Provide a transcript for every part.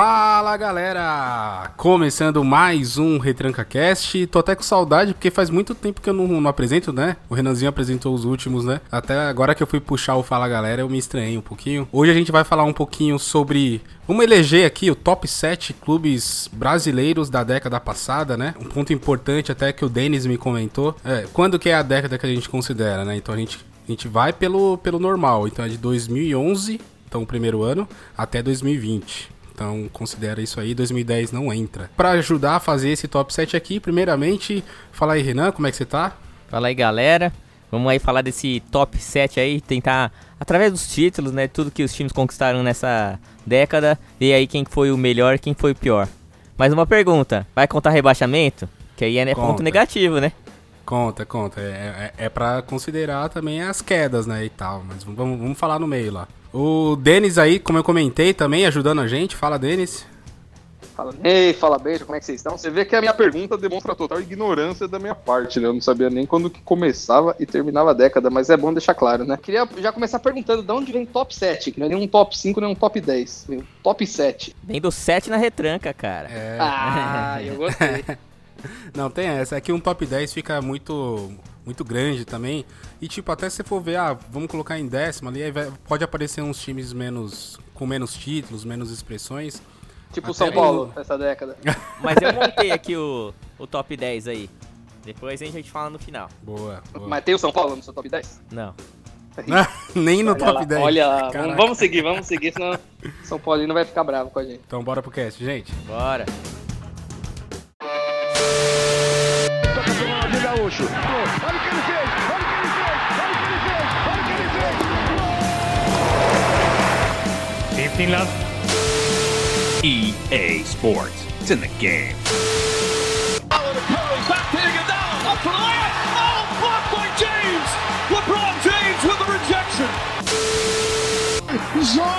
Fala galera! Começando mais um Retranca Cast. Tô até com saudade porque faz muito tempo que eu não, não, apresento, né? O Renanzinho apresentou os últimos, né? Até agora que eu fui puxar o Fala Galera, eu me estranhei um pouquinho. Hoje a gente vai falar um pouquinho sobre. Vamos eleger aqui o top 7 clubes brasileiros da década passada, né? Um ponto importante até que o Denis me comentou. É, quando que é a década que a gente considera, né? Então a gente, a gente vai pelo, pelo normal. Então é de 2011, então o primeiro ano, até 2020. Então considera isso aí, 2010 não entra. Para ajudar a fazer esse top 7 aqui, primeiramente, fala aí Renan, como é que você tá? Fala aí galera, vamos aí falar desse top 7 aí, tentar, através dos títulos, né, tudo que os times conquistaram nessa década, ver aí quem foi o melhor e quem foi o pior. Mais uma pergunta, vai contar rebaixamento? Que aí é né, ponto negativo, né? Conta, conta. É, é, é para considerar também as quedas, né, e tal. Mas vamos, vamos falar no meio lá. O Denis aí, como eu comentei, também ajudando a gente. Fala, Denis. Fala, ei, fala, beijo, como é que vocês estão? Você vê que a minha pergunta demonstra total ignorância da minha parte, né? Eu não sabia nem quando que começava e terminava a década, mas é bom deixar claro, né? Queria já começar perguntando de onde vem top 7, que não é nem um top 5, nem um top 10. Vem top 7. Vem do 7 na retranca, cara. É. Ah, eu gostei. não, tem essa. É que um top 10 fica muito muito grande também. E tipo, até se for ver, ah, vamos colocar em décimo ali, pode aparecer uns times menos com menos títulos, menos expressões. Tipo o São Paulo, no... essa década. Mas eu montei aqui o, o top 10 aí. Depois a gente fala no final. Boa, boa. Mas tem o São Paulo no seu top 10? Não. Nem no olha top lá, 10. Olha, vamos, vamos seguir, vamos seguir, senão São Paulo não vai ficar bravo com a gente. Então bora pro cast, gente. Bora. Gaúcho. Olha o que ele fez! Olha o que ele fez! Olha o que ele fez! Olha o que ele fez! 15 love. EA Sports. It's in the game. Back to Iguodala. Up for the layup. Oh, blocked by James. LeBron James with the rejection. Joga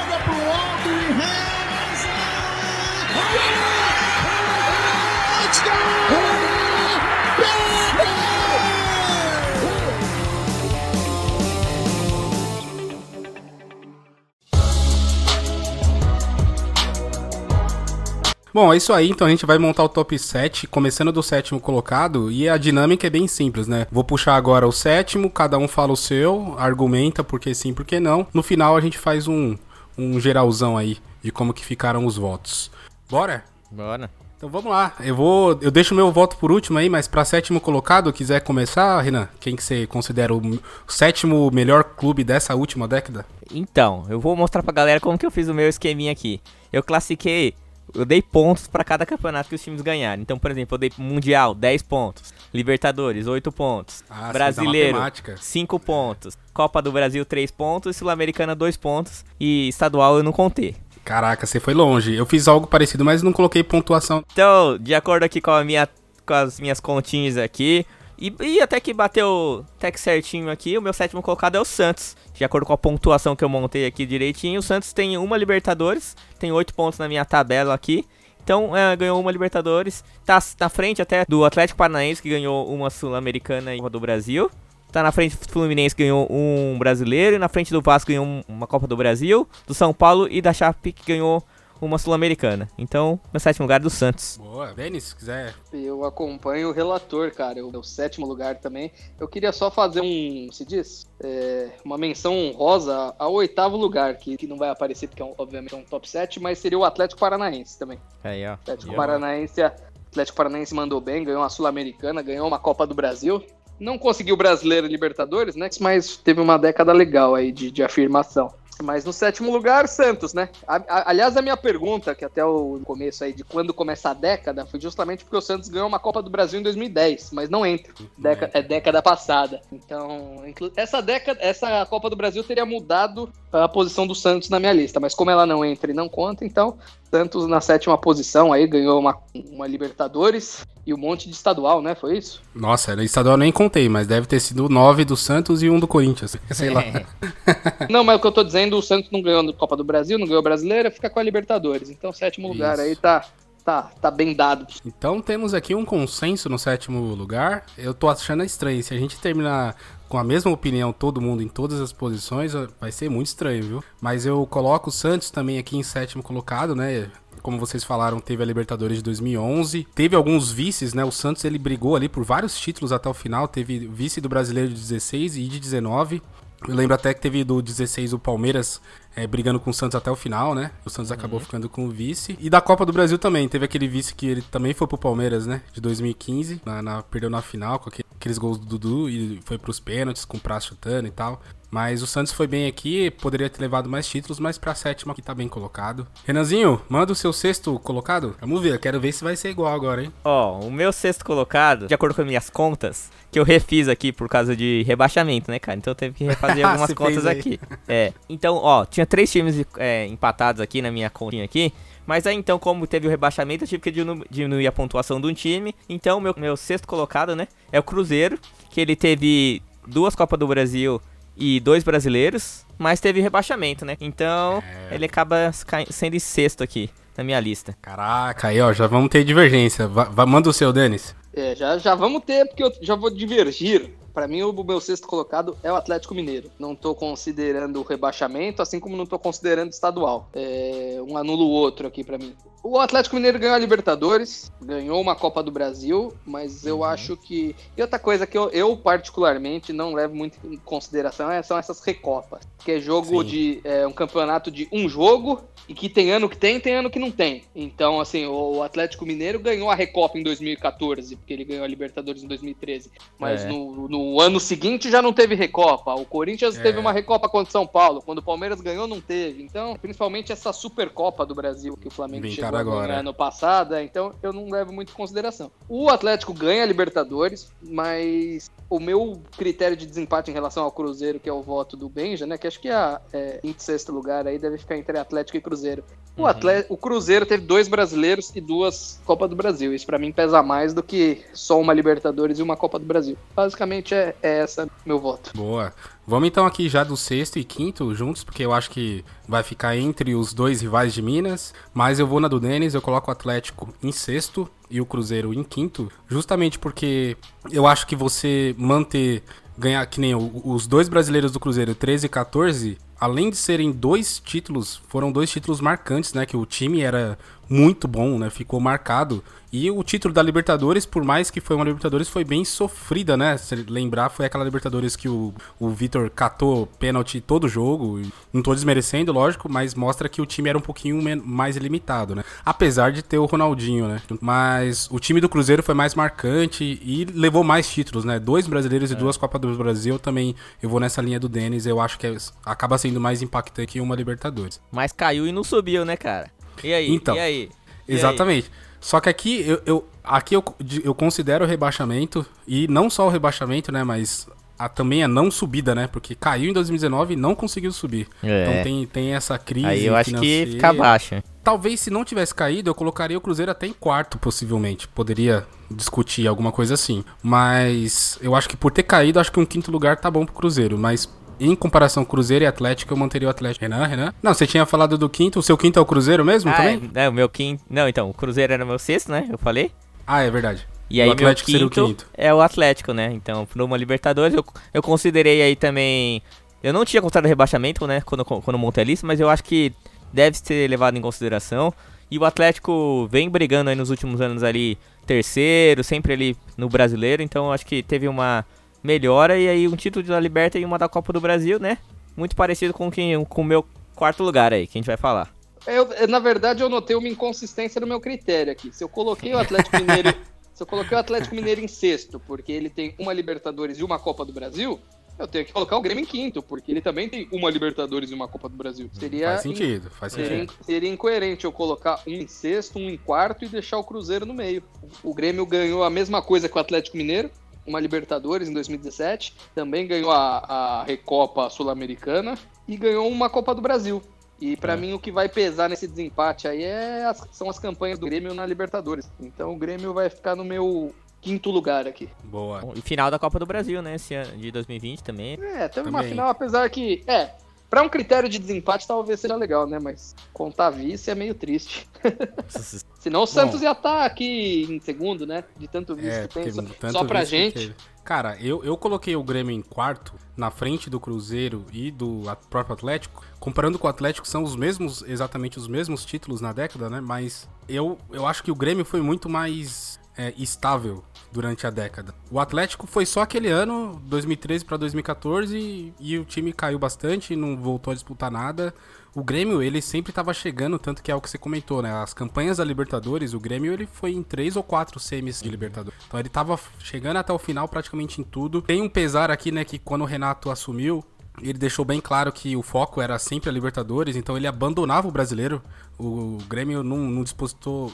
Bom, é isso aí, então a gente vai montar o top 7, começando do sétimo colocado, e a dinâmica é bem simples, né? Vou puxar agora o sétimo, cada um fala o seu, argumenta porque sim, porque não. No final a gente faz um, um geralzão aí de como que ficaram os votos. Bora? Bora. Então vamos lá. Eu vou, eu deixo o meu voto por último aí, mas para sétimo colocado, quiser começar, Renan, quem que você considera o sétimo melhor clube dessa última década? Então, eu vou mostrar pra galera como que eu fiz o meu esqueminha aqui. Eu classifiquei eu dei pontos para cada campeonato que os times ganharam. Então, por exemplo, eu dei Mundial 10 pontos, Libertadores 8 pontos, ah, Brasileiro 5 pontos, Copa do Brasil 3 pontos, Sul-Americana 2 pontos e estadual eu não contei. Caraca, você foi longe. Eu fiz algo parecido, mas não coloquei pontuação. Então, de acordo aqui com, a minha, com as minhas continhas aqui, e, e, até que bateu até que certinho aqui, o meu sétimo colocado é o Santos. De acordo com a pontuação que eu montei aqui direitinho, o Santos tem uma Libertadores, tem oito pontos na minha tabela aqui. Então é, ganhou uma Libertadores, tá na frente até do Atlético Paranaense que ganhou uma Sul-Americana e uma do Brasil. Tá na frente do Fluminense que ganhou um brasileiro e na frente do Vasco ganhou uma Copa do Brasil, do São Paulo e da Chape que ganhou uma Sul-Americana. Então, meu sétimo lugar é do Santos. Boa, Denis, se quiser. Eu acompanho o relator, cara. O meu sétimo lugar também. Eu queria só fazer um, se diz, é, uma menção honrosa ao oitavo lugar, que, que não vai aparecer porque, é um, obviamente, é um top 7, mas seria o Atlético Paranaense também. Aí, ó. Atlético Paranaense, Atlético Paranaense mandou bem, ganhou uma Sul-Americana, ganhou uma Copa do Brasil. Não conseguiu brasileiro e Libertadores, né? Mas teve uma década legal aí de, de afirmação. Mas no sétimo lugar, Santos, né? aliás, a minha pergunta, que até o começo aí de quando começa a década, foi justamente porque o Santos ganhou uma Copa do Brasil em 2010, mas não entra. Década, é década passada. Então, essa década, essa Copa do Brasil teria mudado a posição do Santos na minha lista, mas como ela não entra e não conta, então Santos na sétima posição aí ganhou uma, uma Libertadores e um monte de estadual, né? Foi isso? Nossa, estadual nem contei, mas deve ter sido nove do Santos e um do Corinthians, sei lá. não, mas o que eu tô dizendo, o Santos não ganhou a Copa do Brasil, não ganhou a Brasileira, fica com a Libertadores. Então, sétimo lugar isso. aí tá tá, tá bem dado. Então temos aqui um consenso no sétimo lugar. Eu tô achando estranho. Se a gente terminar com a mesma opinião, todo mundo em todas as posições, vai ser muito estranho, viu? Mas eu coloco o Santos também aqui em sétimo colocado, né? como vocês falaram, teve a Libertadores de 2011, teve alguns vices, né? O Santos ele brigou ali por vários títulos até o final, teve vice do Brasileiro de 16 e de 19. Eu lembro até que teve do 16 o Palmeiras é, brigando com o Santos até o final, né? O Santos acabou ficando com o vice. E da Copa do Brasil também, teve aquele vice que ele também foi pro Palmeiras, né? De 2015, na, na- perdeu na final com aquele- aqueles gols do Dudu e foi pros pênaltis com o Praça chutando e tal. Mas o Santos foi bem aqui, poderia ter levado mais títulos, mas pra sétima aqui tá bem colocado. Renanzinho, manda o seu sexto colocado. Vamos ver, quero ver se vai ser igual agora, hein? Ó, o meu sexto colocado, de acordo com as minhas contas, que eu refiz aqui por causa de rebaixamento, né, cara? Então eu teve que refazer algumas contas aqui. É. Então, ó, tinha três times é, empatados aqui na minha continha aqui. Mas aí então, como teve o rebaixamento, eu tive que diminu- diminuir a pontuação de um time. Então, meu, meu sexto colocado, né, é o Cruzeiro, que ele teve duas Copas do Brasil e dois brasileiros, mas teve rebaixamento, né? Então, É. ele acaba sendo em sexto aqui na minha lista. Caraca, aí ó, já vamos ter divergência. Va- va- manda o seu, Denis. É, já, já vamos ter, porque eu já vou divergir. Pra mim, o meu sexto colocado é o Atlético Mineiro. Não tô considerando o rebaixamento, assim como não tô considerando estadual. É, um anula o outro aqui pra mim. O Atlético Mineiro ganhou a Libertadores, ganhou uma Copa do Brasil, mas eu acho que. E outra coisa que eu, eu particularmente não levo muito em consideração é- são essas recopas. Que é jogo Sim. de. É um campeonato de um jogo e que tem ano que tem, tem ano que não tem. Então, assim, o Atlético Mineiro ganhou a Recopa em 2014, porque ele ganhou a Libertadores em 2013. Mas É. no, no ano seguinte já não teve Recopa. O Corinthians É. teve uma Recopa contra o São Paulo. Quando o Palmeiras ganhou, não teve. Então, principalmente essa Supercopa do Brasil que o Flamengo chegou agora. ano passado. é, Então, eu não levo muito em consideração. O Atlético ganha a Libertadores, mas o meu critério de desempate em relação ao Cruzeiro, que é o voto do Benja, né? Que acho que é, é em sexto lugar aí deve ficar entre Atlético e Cruzeiro. O, atle- o Cruzeiro teve dois brasileiros e duas Copas do Brasil. Isso pra mim pesa mais do que só uma Libertadores e uma Copa do Brasil. Basicamente é, é essa meu voto. Boa. Vamos então aqui já do sexto e quinto juntos, porque eu acho que vai ficar entre os dois rivais de Minas. Mas eu vou na do Denis, eu coloco o Atlético em sexto e o Cruzeiro em quinto, justamente porque eu acho que você manter, ganhar que nem os dois brasileiros do Cruzeiro, 13 e 14, além de serem dois títulos, foram dois títulos marcantes, né? Que o time era muito bom, né? Ficou marcado. E o título da Libertadores, por mais que foi uma Libertadores, foi bem sofrida, né? Se lembrar, foi aquela Libertadores que o, o Vitor catou pênalti todo jogo. Não tô desmerecendo, lógico, mas mostra que o time era um pouquinho mais limitado, né? Apesar de ter o Ronaldinho, né? Mas o time do Cruzeiro foi mais marcante e levou mais títulos, né? Dois brasileiros e duas Copas do Brasil também. Eu vou nessa linha do Denis, eu acho que é- acaba sendo mais impactante que uma Libertadores. Mas caiu e não subiu, né, cara? E aí? Então, e aí? E aí? Só que aqui eu, eu- aqui eu, eu considero o rebaixamento e não só o rebaixamento, né, mas a, também a não subida, né? Porque caiu em 2019 e não conseguiu subir. É. Então tem, tem essa crise Aí eu acho que fica abaixo. Talvez se não tivesse caído, eu colocaria o Cruzeiro até em quarto, possivelmente. Poderia discutir alguma coisa assim. Mas eu acho que por ter caído, acho que um quinto lugar tá bom pro Cruzeiro. Mas em comparação Cruzeiro e Atlético, eu manteria o Atlético. Renan, Renan? Não, você tinha falado do quinto. O seu quinto é o Cruzeiro mesmo Ah, também? é, é, o meu quinto. Não, então, o Cruzeiro era o meu sexto, né? Eu falei. Ah, é verdade. E aí, o Atlético meu seria quinto, o quinto. é o Atlético, né? Então, por uma Libertadores, eu, eu considerei aí também. Eu não tinha considerado rebaixamento, né? Quando, quando montei a lista, mas eu acho que deve ser levado em consideração. E o Atlético vem brigando aí nos últimos anos ali, terceiro, sempre ali no brasileiro. Então, eu acho que teve uma melhora. E aí, um título da Liberta e uma da Copa do Brasil, né? Muito parecido com, quem, com o meu quarto lugar aí, que a gente vai falar. Eu, na verdade, eu notei uma inconsistência no meu critério aqui. Se eu coloquei o Atlético Mineiro. se eu coloquei o Atlético Mineiro em sexto, porque ele tem uma Libertadores e uma Copa do Brasil, eu tenho que colocar o Grêmio em quinto, porque ele também tem uma Libertadores e uma Copa do Brasil. Seria Faz sentido, faz Seria, sentido. seria incoerente eu colocar um em sexto, um em quarto e deixar o Cruzeiro no meio. O Grêmio ganhou a mesma coisa que o Atlético Mineiro, uma Libertadores em 2017, também ganhou a, a Recopa Sul-Americana e ganhou uma Copa do Brasil. E pra É. mim o que vai pesar nesse desempate aí é as- são as campanhas do Grêmio na Libertadores. Então o Grêmio vai ficar no meu quinto lugar aqui. Boa. E final da Copa do Brasil, né? Esse ano de 2020 também. É, teve uma Também. final, apesar que, é, pra um critério de desempate talvez seja legal, né? Mas contar vice é meio triste. Senão o Santos ia estar aqui em segundo, né? De tanto vice É, que tem. Só, só pra gente. Cara, eu, eu coloquei o Grêmio em quarto, na frente do Cruzeiro e do próprio Atlético. Comparando com o Atlético, são os mesmos, exatamente os mesmos títulos na década, né? Mas eu, eu acho que o Grêmio foi muito mais é, estável durante a década. O Atlético foi só aquele ano, 2013 para 2014, e o time caiu bastante, não voltou a disputar nada. O Grêmio, ele sempre estava chegando, tanto que é o que você comentou, né? As campanhas da Libertadores, o Grêmio ele foi em três ou quatro semis de Libertadores. Então ele estava chegando até o final praticamente em tudo. Tem um pesar aqui, né, que quando o Renato assumiu, ele deixou bem claro que o foco era sempre a Libertadores, então ele abandonava o brasileiro. O Grêmio não, não, disputou,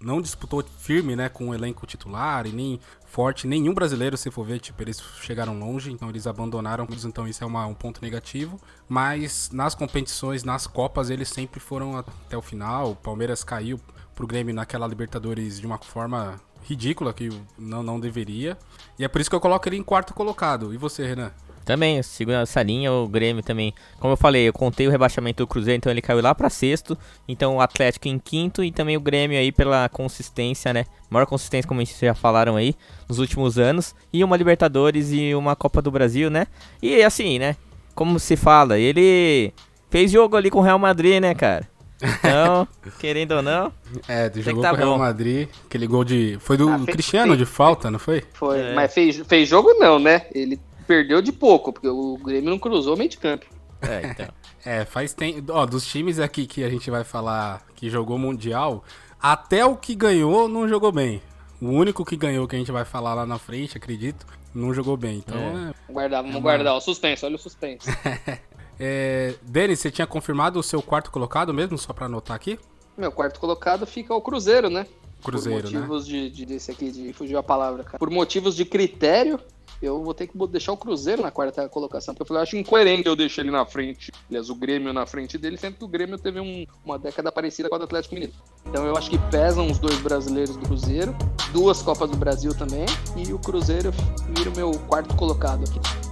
não disputou firme né, com o elenco titular e nem forte. Nenhum brasileiro, se for ver, tipo, eles chegaram longe, então eles abandonaram. Então isso é uma, um ponto negativo. Mas nas competições, nas Copas, eles sempre foram até o final. O Palmeiras caiu pro Grêmio naquela Libertadores de uma forma ridícula que não, não deveria. E é por isso que eu coloco ele em quarto colocado. E você, Renan? Também, sigo essa linha, o Grêmio também. Como eu falei, eu contei o rebaixamento do Cruzeiro, então ele caiu lá para sexto. Então o Atlético em quinto e também o Grêmio aí pela consistência, né? Maior consistência, como gente já falaram aí, nos últimos anos. E uma Libertadores e uma Copa do Brasil, né? E assim, né? Como se fala, ele fez jogo ali com o Real Madrid, né, cara? Então, querendo ou não. É, jogou tá com o Real bom. Madrid. Aquele gol de. Foi do ah, fez, Cristiano fez, de falta, não foi? Foi, é. mas fez, fez jogo não, né? Ele perdeu de pouco, porque o Grêmio não cruzou meio de campo. É, então. é, faz tempo. Ó, dos times aqui que a gente vai falar que jogou Mundial, até o que ganhou não jogou bem. O único que ganhou que a gente vai falar lá na frente, acredito, não jogou bem. Então, é. é vamos guardar, vamos é guardar. O suspense, olha o suspense. é, Denis, você tinha confirmado o seu quarto colocado mesmo, só pra anotar aqui? Meu quarto colocado fica o Cruzeiro, né? Cruzeiro, Por motivos né? de, de, desse aqui, de fugiu a palavra, cara. Por motivos de critério, eu vou ter que deixar o Cruzeiro na quarta colocação, porque eu falei, eu acho incoerente eu deixar ele na frente, aliás, o Grêmio na frente dele, sendo que o Grêmio teve um, uma década parecida com a do Atlético Mineiro. Então eu acho que pesam os dois brasileiros do Cruzeiro, duas Copas do Brasil também, e o Cruzeiro vira o meu quarto colocado aqui.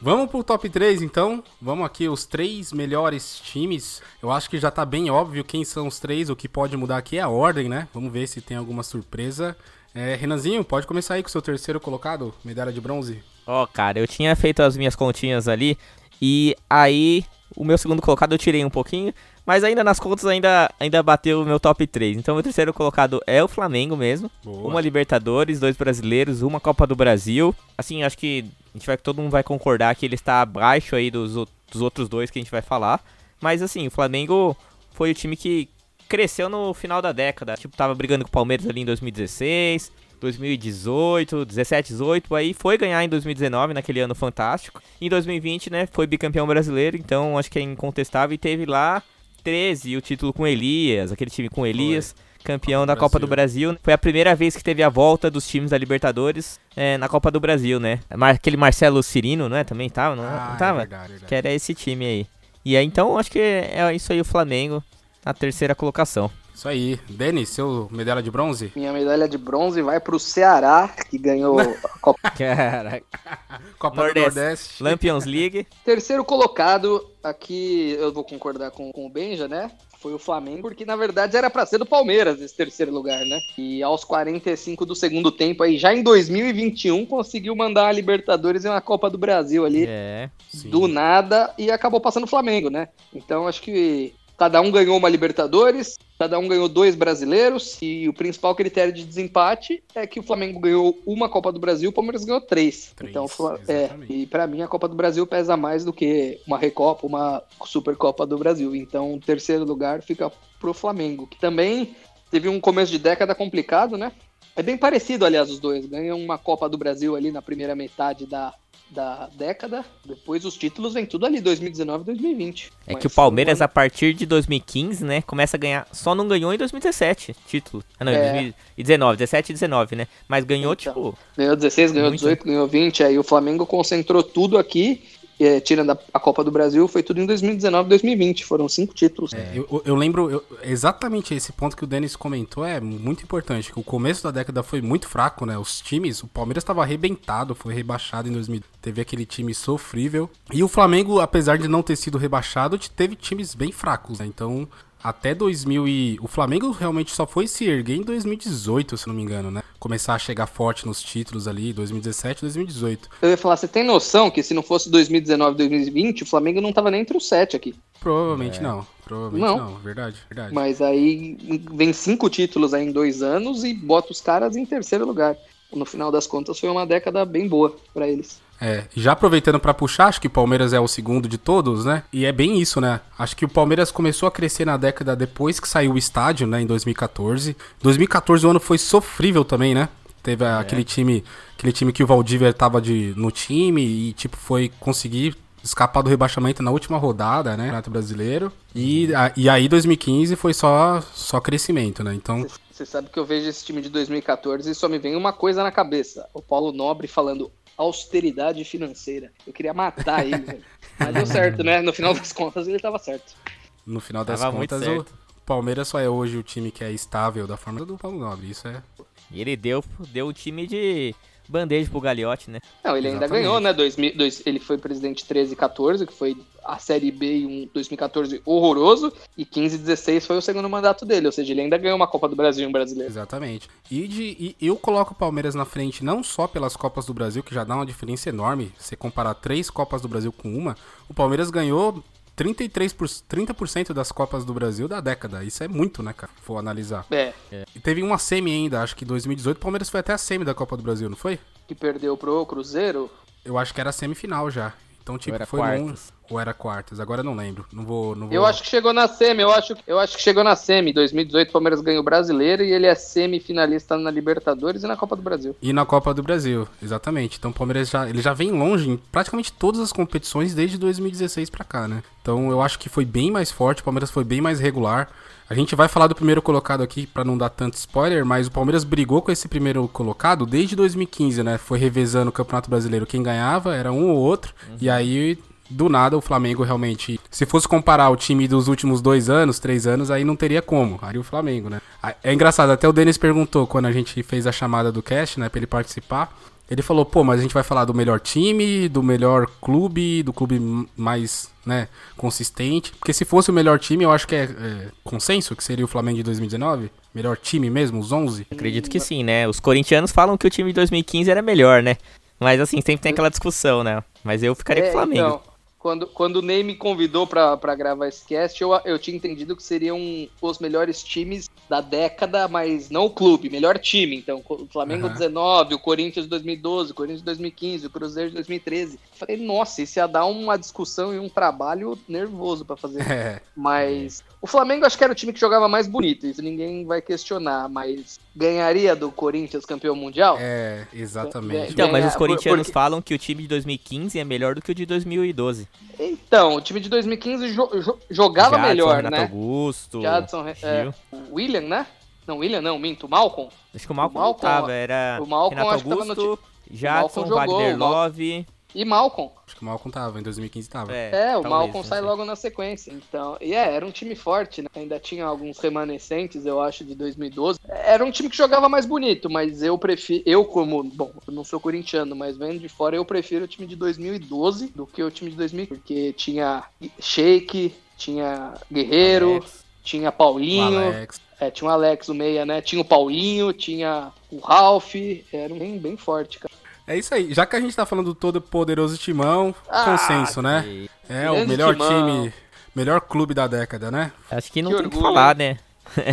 Vamos pro top 3 então. Vamos aqui, os três melhores times. Eu acho que já tá bem óbvio quem são os três. O que pode mudar aqui é a ordem, né? Vamos ver se tem alguma surpresa. É, Renanzinho, pode começar aí com o seu terceiro colocado, medalha de bronze. Ó, oh, cara, eu tinha feito as minhas continhas ali. E aí, o meu segundo colocado eu tirei um pouquinho. Mas ainda nas contas ainda, ainda bateu o meu top 3. Então o terceiro colocado é o Flamengo mesmo. Boa. Uma Libertadores, dois brasileiros, uma Copa do Brasil. Assim, acho que gente vai, todo mundo vai concordar que ele está abaixo aí dos, dos outros dois que a gente vai falar. Mas assim, o Flamengo foi o time que cresceu no final da década. Tipo, tava brigando com o Palmeiras ali em 2016, 2018, 17, 18, aí foi ganhar em 2019, naquele ano fantástico. Em 2020, né, foi bicampeão brasileiro, então acho que é incontestável e teve lá 13 o título com Elias, aquele time com Elias. Foi campeão da Copa do Brasil. Foi a primeira vez que teve a volta dos times da Libertadores é, na Copa do Brasil, né? Aquele Marcelo Cirino, né? Também tava, não, ah, não tava? É verdade, verdade. Que era esse time aí. E aí, então, acho que é isso aí o Flamengo na terceira colocação. Isso aí. Denis, seu medalha de bronze? Minha medalha de bronze vai pro Ceará, que ganhou a Copa. Caraca. Copa Nordeste. do Nordeste. Lampions League. Terceiro colocado, aqui eu vou concordar com, com o Benja, né? Foi o Flamengo, porque na verdade era para ser do Palmeiras esse terceiro lugar, né? E aos 45 do segundo tempo, aí já em 2021, conseguiu mandar a Libertadores e uma Copa do Brasil ali. É. Do nada e acabou passando o Flamengo, né? Então acho que Cada um ganhou uma Libertadores, cada um ganhou dois brasileiros, e o principal critério de desempate é que o Flamengo ganhou uma Copa do Brasil, o Palmeiras ganhou três. três então, é, e para mim a Copa do Brasil pesa mais do que uma Recopa, uma Supercopa do Brasil. Então, o terceiro lugar fica pro Flamengo, que também teve um começo de década complicado, né? É bem parecido, aliás, os dois. Ganham uma Copa do Brasil ali na primeira metade da, da década. Depois os títulos vem tudo ali, 2019 e 2020. É Mas que o Palmeiras, a partir de 2015, né, começa a ganhar. Só não ganhou em 2017 título. Ah, não, é. 2019, 17 e 19, né? Mas ganhou, então, tipo. Ganhou 16, ganhou muito. 18, ganhou 20. Aí o Flamengo concentrou tudo aqui é, tirando a, a, Copa do Brasil, foi tudo em 2019 e 2020. Foram cinco títulos. É, eu, eu, lembro eu, exatamente esse ponto que o Denis comentou é muito importante. Que o começo da década foi muito fraco, né? Os times, o Palmeiras estava arrebentado, foi rebaixado em 2000. Teve aquele time sofrível. E o Flamengo, apesar de não ter sido rebaixado, teve times bem fracos, né? Então até 2000 e... O Flamengo realmente só foi se erguer em 2018, se não me engano, né? Começar a chegar forte nos títulos ali, 2017, 2018. Eu ia falar, você tem noção que se não fosse 2019, 2020, o Flamengo não tava nem entre os sete aqui. Provavelmente não. Provavelmente Não. não. Verdade, verdade. Mas aí vem cinco títulos aí em dois anos e bota os caras em terceiro lugar. No final das contas, foi uma década bem boa pra eles. É, e já aproveitando pra puxar, acho que o Palmeiras é o segundo de todos, né? E é bem isso, né? Acho que o Palmeiras começou a crescer na década depois que saiu o estádio, né, em 2014. 2014 o ano foi sofrível também, né? Teve a- aquele time, aquele time que o Valdívia tava de, no time e tipo foi conseguir escapar do rebaixamento na última rodada, né, Campeonato Brasileiro. E, a- e aí 2015 foi só só crescimento, né? Então, Você sabe que eu vejo esse time de 2014 e só me vem uma coisa na cabeça. O Paulo Nobre falando austeridade financeira. Eu queria matar ele, velho. Mas deu certo, né? No final das contas, ele tava certo. no final das Tava contas, o. Palmeiras só é hoje o time que é estável da forma do Paulo Nobre. Isso é ele deu, deu o time de bandeja pro Gagliotti, né? Não, ele ainda Exatamente. ganhou, né? 2000, dois- ele foi presidente 13 e 14, que foi a Série B em um 2014 horroroso, e 15 e 16 foi o segundo mandato dele, ou seja, ele ainda ganhou uma Copa do Brasil e um brasileiro. Exatamente. E, de, e eu coloco o Palmeiras na frente não só pelas Copas do Brasil, que já dá uma diferença enorme. Se comparar três Copas do Brasil com uma, o Palmeiras ganhou 33 por, 30% das Copas do Brasil da década. Isso é muito, né, cara? Se for analisar. É, E teve uma semi ainda, acho que em 2018 o Palmeiras foi até a semi da Copa do Brasil, não foi? que perdeu pro Cruzeiro. Eu acho que era semifinal já. Então, tipo, era foi quartas. longe. Ou era quartas, agora eu não lembro. Não vou. Não vou... Eu acho que chegou na semi, eu acho, eu acho que chegou na semi. 2018 o Palmeiras ganhou o brasileiro e ele é semifinalista na Libertadores e na Copa do Brasil. E na Copa do Brasil, exatamente. Então o Palmeiras já, ele já vem longe em praticamente todas as competições desde 2016 pra cá, né? Então eu acho que foi bem mais forte, o Palmeiras foi bem mais regular. A gente vai falar do primeiro colocado aqui pra não dar tanto spoiler, mas o Palmeiras brigou com esse primeiro colocado desde 2015, né? Foi revezando o Campeonato Brasileiro quem ganhava, era um ou outro. E aí do nada o Flamengo realmente. Se fosse comparar o time dos últimos dois anos, três anos, aí não teria como. Aí o Flamengo, né? É engraçado, até o Denis perguntou quando a gente fez a chamada do cast, né, pra ele participar. Ele falou, pô, mas a gente vai falar do melhor time, do melhor clube, do clube mais, né, consistente. Porque se fosse o melhor time, eu acho que é, é consenso, que seria o Flamengo de 2019. Melhor time mesmo, os 11. Acredito que sim, né? Os corintianos falam que o time de 2015 era melhor, né? Mas assim, sempre tem aquela discussão, né? Mas eu ficaria com o Flamengo. então, quando, quando o Ney me convidou pra, pra gravar esse cast, eu, eu tinha entendido que seriam os melhores times da década, mas não o clube, melhor time. Então, o Flamengo Aham. 19, o Corinthians 2012, o Corinthians 2015, o Cruzeiro de 2013. Falei, nossa, isso ia dar uma discussão e um trabalho nervoso pra fazer. É, Mas o Flamengo acho que era o time que jogava mais bonito, isso ninguém vai questionar, mas ganharia do Corinthians campeão mundial? é, exatamente. Então, mas os corintianos porque- falam que o time de 2015 é melhor do que o de 2012. Então, o time de 2015 jo- jo- jogava Jadson, melhor, Renato né? Augusto. Jadson, é, William, né? Não, William não, minto, o Malcolm. Acho que o Malcolm, o Malcolm- tava, era o Malcolm Renato tava no Augusto, Jadson, Malcolm jogou, Wagner Love. E Malcolm. Acho que o Malcom tava, em 2015 tava. É, É, o talvez, Malcolm sai logo na sequência. Então, e é, era um time forte, né? Ainda tinha alguns remanescentes, eu acho, de 2012. Era um time que jogava mais bonito, mas eu prefiro, eu como, bom, eu não sou corintiano, mas vendo de fora, eu prefiro o time de 2012 do que o time de 2000, porque tinha Sheik, tinha Guerreiro, Alex. tinha O Paulinho, Alex. É, tinha o Alex, o meia, né? Tinha o Paulinho, tinha o Ralph. Era um bem, bem forte, cara. É isso aí. Já que a gente tá falando do todo poderoso timão, Ah, consenso, né? É o grande melhor timão. time, melhor clube da década, né? Acho que não Que tem o que falar, né?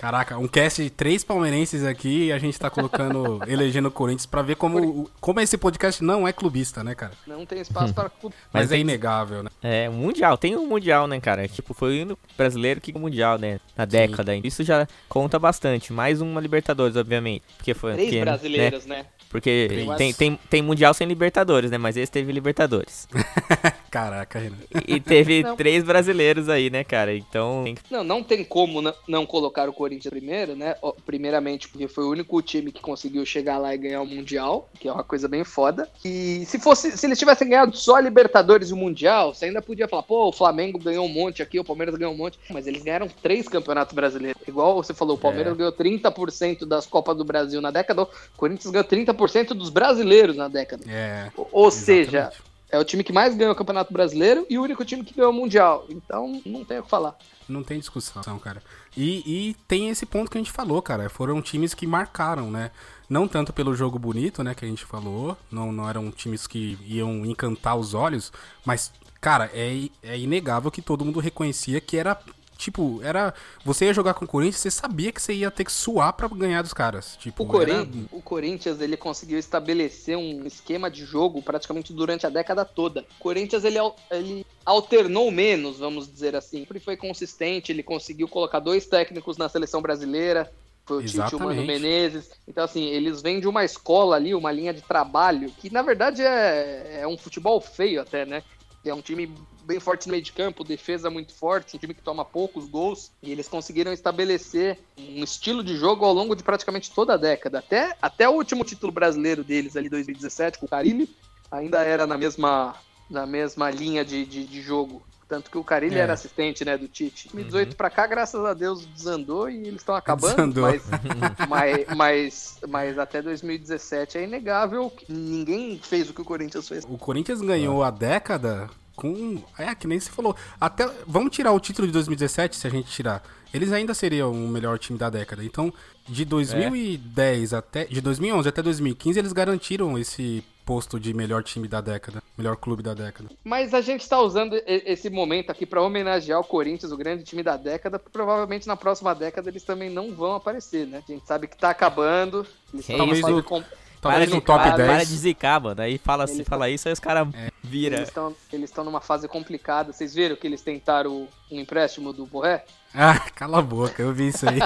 Caraca, um cast de três palmeirenses aqui e a gente tá colocando, elegendo o Corinthians pra ver como, como esse podcast não é clubista, né, cara? Não tem espaço para clube. Mas, Mas é tem- inegável, né? É, o Mundial, tem um Mundial, né, cara? Tipo, foi o único brasileiro que o Mundial, né? Na década. Isso já conta bastante. Mais uma Libertadores, obviamente. Porque foi. Três porque, né? brasileiros, né? Porque tem, tem, tem Mundial sem Libertadores, né? Mas esse teve Libertadores. Caraca, Renan. E, teve Não. três brasileiros aí, né, cara? Então. Não, não tem como não, colocar o Corinthians primeiro, né? Primeiramente, porque foi o único time que conseguiu chegar lá e ganhar o Mundial, que é uma coisa bem foda. E se fosse, se eles tivessem ganhado só a Libertadores e o Mundial, você ainda podia falar, pô, o Flamengo ganhou um monte aqui, o Palmeiras ganhou um monte. Mas eles ganharam três campeonatos brasileiros. Igual você falou, o Palmeiras É. ganhou 30% das Copas do Brasil na década, o Corinthians ganhou 30% dos brasileiros na década. É. Ou- Ou seja. É o time que mais ganhou o Campeonato Brasileiro e o único time que ganhou o Mundial. Então, não tem o que falar. Não tem discussão, cara. E, e tem esse ponto que a gente falou, cara. Foram times que marcaram, né? Não tanto pelo jogo bonito, né, que a gente falou. Não, não eram times que iam encantar os olhos. Mas, cara, é, é inegável que todo mundo reconhecia que era tipo, era. Você ia jogar com o Corinthians, você sabia que você ia ter que suar pra ganhar dos caras. Tipo, O, Corin- era- o Corinthians ele conseguiu estabelecer um esquema de jogo praticamente durante a década toda. O Corinthians ele, ele alternou menos, vamos dizer assim. Sempre foi consistente, ele conseguiu colocar dois técnicos na seleção brasileira. Foi o Tite o Mano. Menezes. Então, assim, eles vêm de uma escola ali, uma linha de trabalho, que na verdade é, é um futebol feio até, né? É um time bem forte no meio de campo, defesa muito forte, um time que toma poucos gols. E eles conseguiram estabelecer um estilo de jogo ao longo de praticamente toda a década. Até, até o último título brasileiro deles, ali 2017, com o Carilli, ainda era na mesma, na mesma linha de, de, de jogo. Tanto que o Carilli É. era assistente né, do Tite. 2018 pra cá, graças a Deus, desandou e eles estão acabando. Desandou. Mas, mas, mas, mas até 2017 é inegável que ninguém fez o que o Corinthians fez. O Corinthians ganhou a década com. É, que nem você falou. Até. Vamos tirar o título de 2017, se a gente tirar. Eles ainda seriam o melhor time da década. Então, de 2010 até. De 2011 até 2015, eles garantiram esse posto de melhor time da década. Melhor clube da década. Mas a gente tá usando esse momento aqui pra homenagear o Corinthians, o grande time da década, porque provavelmente na próxima década eles também não vão aparecer, né? A gente sabe que tá acabando. Eles Que Talvez com- Talvez para no de, top para, 10. Para de zicar, mano. Aí fala, se fala isso, aí os caras vira. Eles estão eles estão numa fase complicada. Vocês viram que eles tentaram um empréstimo do Borré? Ah, cala a boca, eu vi isso aí.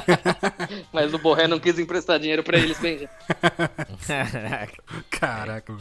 Mas o Borré não quis emprestar dinheiro pra eles, Benja. Caraca.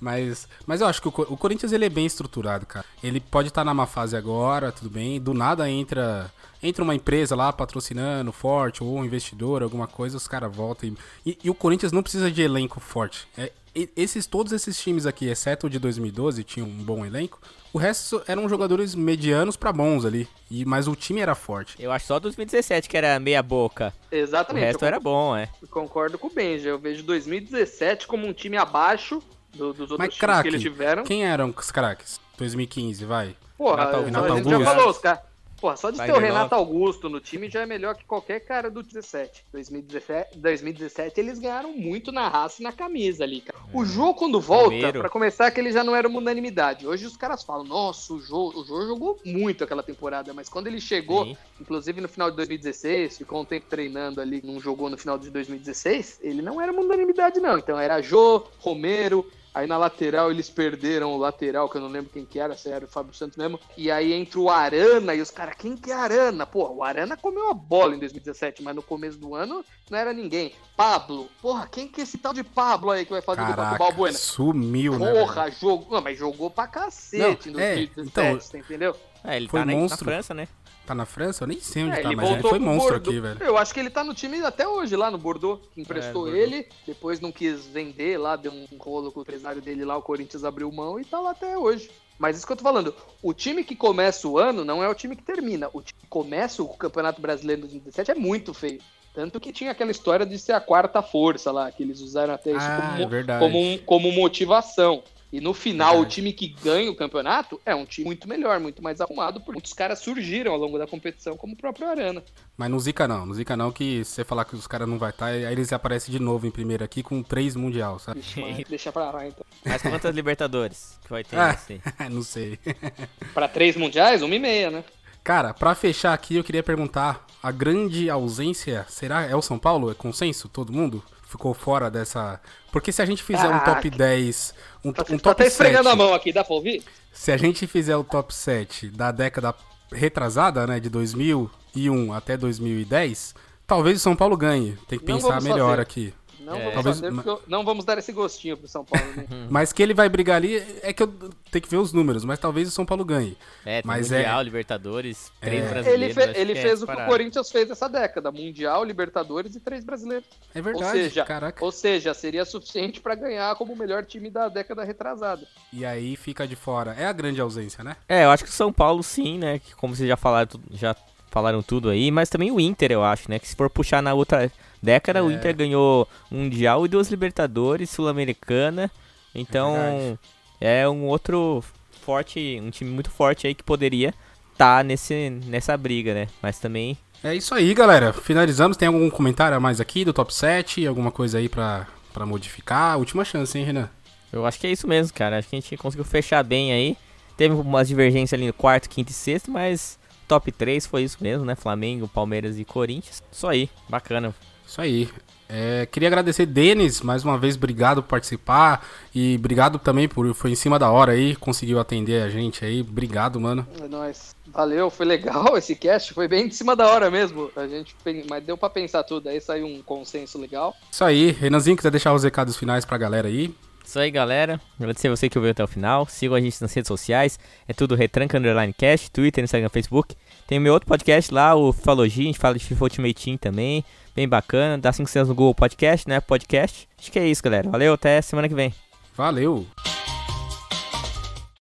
Mas, mas eu acho que o, o Corinthians ele é bem estruturado, cara. Ele pode estar numa fase agora, tudo bem. Do nada entra entra uma empresa lá patrocinando forte ou um investidor, alguma coisa, os caras voltam. E, e, e o Corinthians não precisa de elenco forte. É, esses todos esses times aqui, exceto o de 2012, tinham um bom elenco. O resto eram jogadores medianos pra bons ali. E mas o time era forte. Eu acho só 2017 que era meia boca. O Exatamente. resto eu era bom, é. Concordo com o Benja. Eu vejo 2017 como um time abaixo do- dos outros Mas times que craque, eles tiveram. quem eram os craques? 2015, vai. Porra, Augusto. gente já falou, os caras. Porra, só de ter o Renato. Augusto no time já é melhor que qualquer cara do 17. 2017, 2017 eles ganharam muito na raça e na camisa ali, cara. O Jô, quando volta, pra começar, que ele já não era uma unanimidade. Hoje os caras falam, nossa, o Jô, o Jô jogou muito aquela temporada, mas quando ele chegou, Sim. inclusive no final de 2016, ficou um tempo treinando ali, não jogou no final de 2016, ele não era uma unanimidade, não. Então era Jô, Romero. Aí na lateral eles perderam o lateral, que eu não lembro quem que era, se era o Fábio Santos mesmo. E aí entra o Arana e os caras, quem que é Arana? Pô, o Arana comeu a bola em 2017, mas no começo do ano não era ninguém. Pablo, porra, quem que é esse tal de Pablo aí que vai fazer do Caraca, Balbuena? sumiu, né? velho? Porra, jogou. Não, mas jogou pra cacete Não, em é, 2017, então- você entendeu? É, ele Foi tá na, na monstro. França, né? Tá na França? Eu nem sei onde É, tá, ele mas ele foi monstro Bordeaux. aqui, velho. Eu acho que ele tá no time até hoje, lá no Bordeaux, que emprestou É, Bordeaux. ele, depois não quis vender lá, deu um rolo com o empresário dele lá, o Corinthians abriu mão e tá lá até hoje. Mas isso que eu tô falando, o time que começa o ano não é o time que termina. O time que começa o Campeonato Brasileiro de 2017 é muito feio. Tanto que tinha aquela história de ser a quarta força lá, que eles usaram até isso Ah, como, é verdade. como, um- como motivação. E no final, Verdade. o time que ganha o campeonato é um time muito melhor, muito mais arrumado, porque muitos caras surgiram ao longo da competição, como o próprio Arana. Mas não zica não, não zica não que você falar que os caras não vai estar, aí eles aparecem de novo em primeiro aqui com três mundial, sabe? Mas deixa pra lá então. Mas quantas Libertadores que vai ter Ah. nesse? não sei. Pra três mundiais, uma e meia, né? Cara, pra fechar aqui, eu queria perguntar, a grande ausência, será é o São Paulo? É consenso? Todo mundo ficou fora dessa... Porque se a gente fizer um Ah, top que- 10, um, Tá, um tá top até esfregando 7, a mão aqui, dá pra ouvir? se a gente fizer o top 7 da década retrasada, né, de 2001 até 2010, talvez o São Paulo ganhe. Tem que Não pensar melhor fazer. aqui. Não É. vamos Talvez- fazer, eu- não vamos dar esse gostinho pro São Paulo, né? Mas que ele vai brigar ali é que eu tenho que ver os números, mas talvez o São Paulo ganhe. É, tem Mas Mundial, é- Libertadores, três É. brasileiros. ele fe- ele que é fez o que o. Corinthians fez essa década: Mundial, Libertadores e três brasileiros. É Ou verdade, seja, caraca. ou seja, seria suficiente pra ganhar como o melhor time da década retrasada. E aí fica de fora. É a grande ausência, né? É, eu acho que o São Paulo sim, né? Que como vocês já falaram, já falaram tudo aí, mas também o Inter, eu acho, né? Que se for puxar na outra década, o É. Inter ganhou Mundial e duas Libertadores, Sul-Americana. Então, verdade. é um outro forte, um time muito forte aí que poderia estar tá nesse, nessa briga, né? Mas também. É isso aí, galera. Finalizamos. Tem algum comentário a mais aqui do top 7? Alguma coisa aí pra, pra modificar? Última chance, hein, Renan? Eu acho que é isso mesmo, cara. Acho que a gente conseguiu fechar bem aí. Teve umas divergências ali no quarto, quinto e sexto, mas top 3 foi isso mesmo, né? Flamengo, Palmeiras e Corinthians. Isso aí, bacana. Isso aí. É, queria agradecer Denis, mais uma vez, obrigado por participar. E obrigado também por. Foi em cima da hora aí, conseguiu atender a gente aí. Obrigado, mano. É nóis. Valeu, foi legal esse cast, foi bem em cima da hora mesmo. A gente, mas deu para pensar tudo, aí saiu um consenso legal. Isso aí, Renanzinho, quiser deixar os recados finais pra galera aí? Isso aí, galera. Agradecer você que ouviu até o final. Sigam a gente nas redes sociais. É tudo Retranca Underline Cast, Twitter, Instagram, Facebook. Tem o meu outro podcast lá, o Fifalogia. A gente fala de FIFA Ultimate Team também. Bem bacana. Dá 5 estrelas no Google Podcast, né? Podcast. Acho que é isso, galera. Valeu, até semana que vem. Valeu!